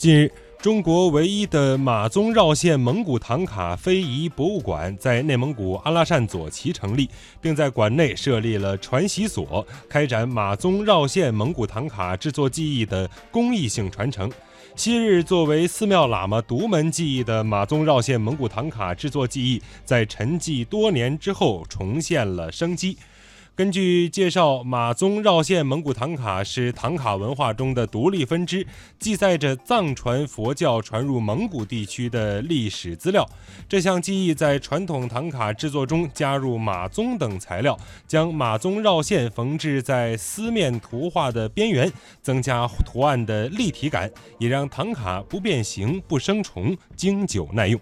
近日，中国唯一的马鬃绕线蒙古唐卡非遗博物馆在内蒙古阿拉善左旗成立，并在馆内设立了传习所，开展马鬃绕线蒙古唐卡制作技艺的公益性传承。昔日作为寺庙喇嘛独门技艺的马鬃绕线蒙古唐卡制作技艺，在沉寂多年之后重现了生机。根据介绍，马鬃绕线蒙古唐卡是唐卡文化中的独立分支，记载着藏传佛教传入蒙古地区的历史资料。这项技艺在传统唐卡制作中加入马鬃等材料，将马鬃绕线缝制在丝面图画的边缘，增加图案的立体感，也让唐卡不变形、不生虫、经久耐用。